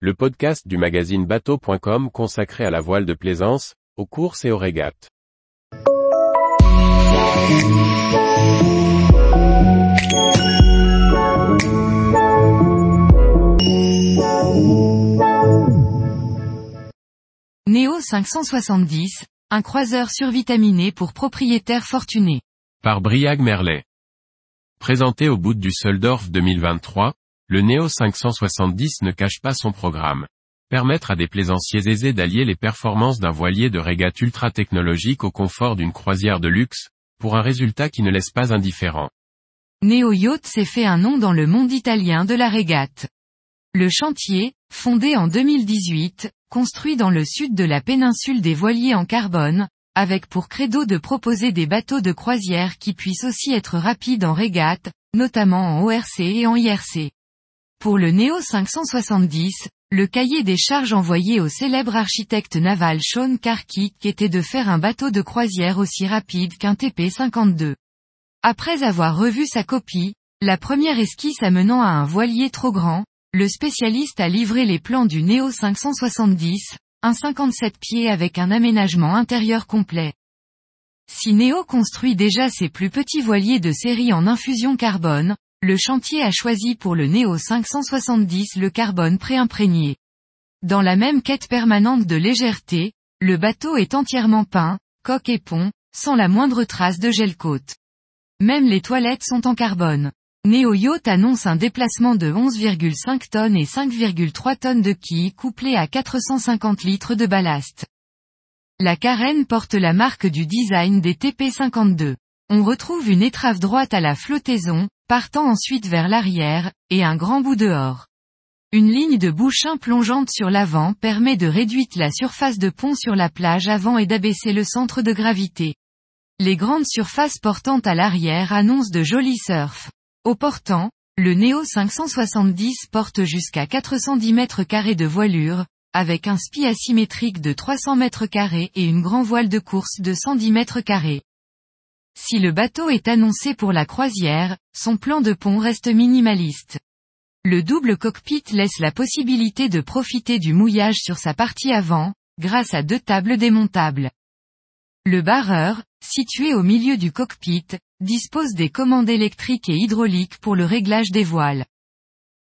le podcast du magazine bateau.com consacré à la voile de plaisance, aux courses et aux régates. Néo 570, un croiseur survitaminé pour propriétaires fortunés. Par Briag Merlet. Présenté au bout du Soldorf 2023, le Neo 570 ne cache pas son programme. Permettre à des plaisanciers aisés d'allier les performances d'un voilier de régate ultra technologique au confort d'une croisière de luxe, pour un résultat qui ne laisse pas indifférent. Neo Yacht s'est fait un nom dans le monde italien de la régate. Le chantier, fondé en 2018, construit dans le sud de la péninsule des voiliers en carbone, avec pour credo de proposer des bateaux de croisière qui puissent aussi être rapides en régate, notamment en ORC et en IRC. Pour le Neo 570, le cahier des charges envoyé au célèbre architecte naval Sean Carkeek était de faire un bateau de croisière aussi rapide qu'un TP-52. Après avoir revu sa copie, la première esquisse amenant à un voilier trop grand, le spécialiste a livré les plans du Neo 570, un 57 pieds avec un aménagement intérieur complet. Si Neo construit déjà ses plus petits voiliers de série en infusion carbone, le chantier a choisi pour le Neo 570 le carbone préimprégné. Dans la même quête permanente de légèreté, le bateau est entièrement peint, coque et pont, sans la moindre trace de gel côte. Même les toilettes sont en carbone. Neo Yacht annonce un déplacement de 11,5 tonnes et 5,3 tonnes de quilles couplées à 450 litres de ballast. La carène porte la marque du design des TP52. On retrouve une étrave droite à la flottaison, partant ensuite vers l'arrière, et un grand bout dehors. Une ligne de bouchin plongeante sur l'avant permet de réduire la surface de pont sur la plage avant et d'abaisser le centre de gravité. Les grandes surfaces portantes à l'arrière annoncent de jolis surf. Au portant, le Neo 570 porte jusqu'à 410 mètres carrés de voilure, avec un spi asymétrique de 300 mètres carrés et une grand voile de course de 110 mètres carrés. Si le bateau est annoncé pour la croisière, son plan de pont reste minimaliste. Le double cockpit laisse la possibilité de profiter du mouillage sur sa partie avant, grâce à deux tables démontables. Le barreur, situé au milieu du cockpit, dispose des commandes électriques et hydrauliques pour le réglage des voiles.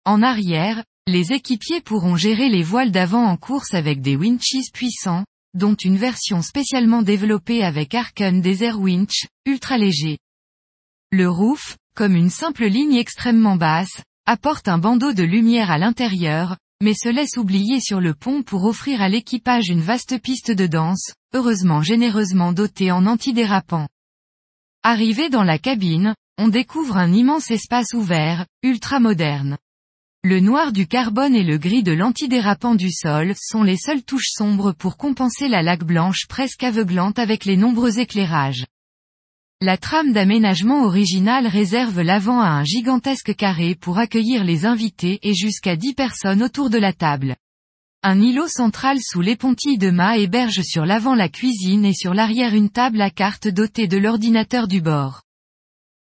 En arrière, les équipiers pourront gérer les voiles d'avant en course avec des winches puissants, dont une version spécialement développée avec Arken Desert Winch, ultra léger. Le roof, comme une simple ligne extrêmement basse, apporte un bandeau de lumière à l'intérieur, mais se laisse oublier sur le pont pour offrir à l'équipage une vaste piste de danse, heureusement généreusement dotée en antidérapant. Arrivé dans la cabine, on découvre un immense espace ouvert, ultra moderne. Le noir du carbone et le gris de l'antidérapant du sol sont les seules touches sombres pour compenser la laque blanche presque aveuglante avec les nombreux éclairages. La trame d'aménagement originale réserve l'avant à un gigantesque carré pour accueillir les invités et jusqu'à 10 personnes autour de la table. Un îlot central sous l'épontille de mât héberge sur l'avant la cuisine et sur l'arrière une table à cartes dotée de l'ordinateur du bord.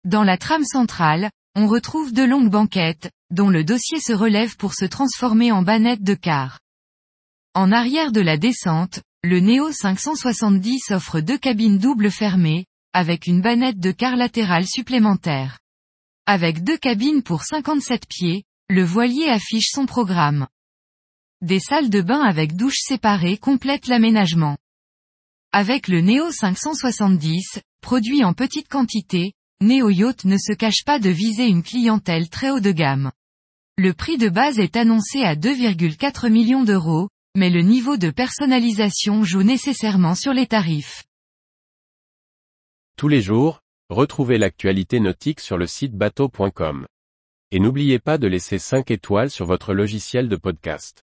Dans la trame centrale, on retrouve de longues banquettes, dont le dossier se relève pour se transformer en bannette de car. En arrière de la descente, le Neo 570 offre deux cabines doubles fermées, avec une bannette de car latérale supplémentaire. Avec deux cabines pour 57 pieds, le voilier affiche son programme. Des salles de bain avec douches séparées complètent l'aménagement. Avec le Neo 570, produit en petite quantité, Neo Yacht ne se cache pas de viser une clientèle très haut de gamme. Le prix de base est annoncé à 2,4 millions d'euros, mais le niveau de personnalisation joue nécessairement sur les tarifs. Tous les jours, retrouvez l'actualité nautique sur le site bateau.com. Et n'oubliez pas de laisser 5 étoiles sur votre logiciel de podcast.